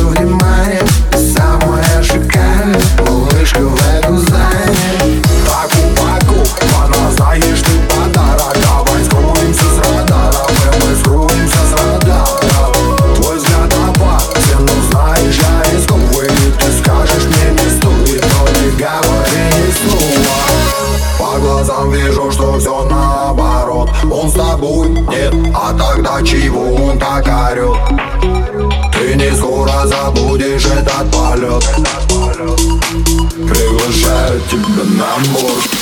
Хочу внимания, самое Малышка в эту зоне Паку, паку, она заешь ты подарок. Давай скроемся с радаров мы скроемся с радаров Твой взгляд опасен, но знаешь, я рискую. И ты скажешь мне не стоит, но не говори ни слова. По глазам вижу, что все наоборот. Он с тобой, нет, а тогда чего он так орет? Забудешь этот полет Приглашаю тебя на борт